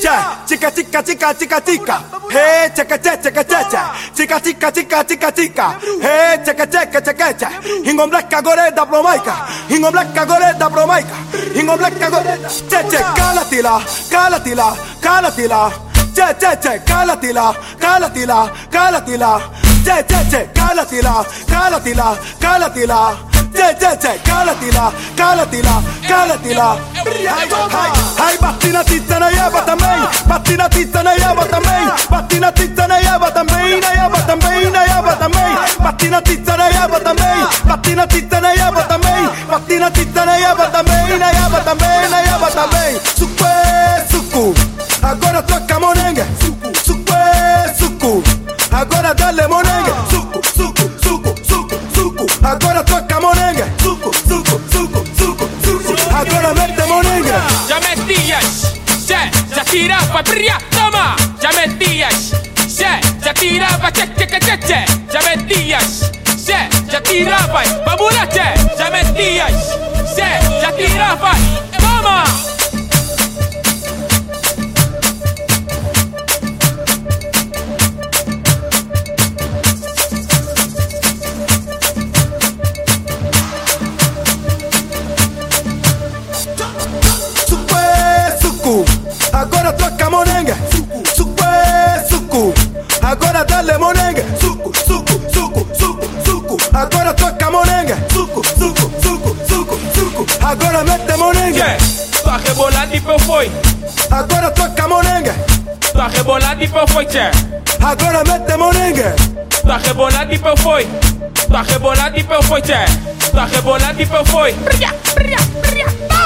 Yeah, chica, chica, chica, chica, chica. Hey, checa, che, checa, che, che. Chica, chica, chica, chica, chica. Hey, checa, checa, checa, che. Ingon blacka goreda promaica. Ingon blacka goreda promaica. Ingon blacka goreda. Che, che, calatila, calatila, calatila. Che, che, che, calatila, calatila, calatila. Che, che, che, calatila, calatila, calatila. Che, che, che, calatila, calatila, calatila. Hai battina titta na java também, battina titta na java também, battina titta na java também, na java também, na java também, battina titta na java também, battina titta na java também, battina titta na java também, na java também, na java também. Suco suco, agora toca monengue. Suco suco, agora monengue. tira pa tria, toma, ya me días, se, ya tira pa che che che che che, ya me días, se, ya tira pa, pa murate, ya me días, se, ya tira pa. Agora dale monengue. Suco, suco, suco, suco, suco, agora toca monengue. Suco, suco, suco, suco, suco, agora mete monengue. Yeah, tua rebolada e foi, Agora toca monengue, tua rebolada e foi, che, agora mete monengue. tua rebolada e foi, tua rebolada e foi, che, tua rebolada e foi, bria, bria, bria, toma.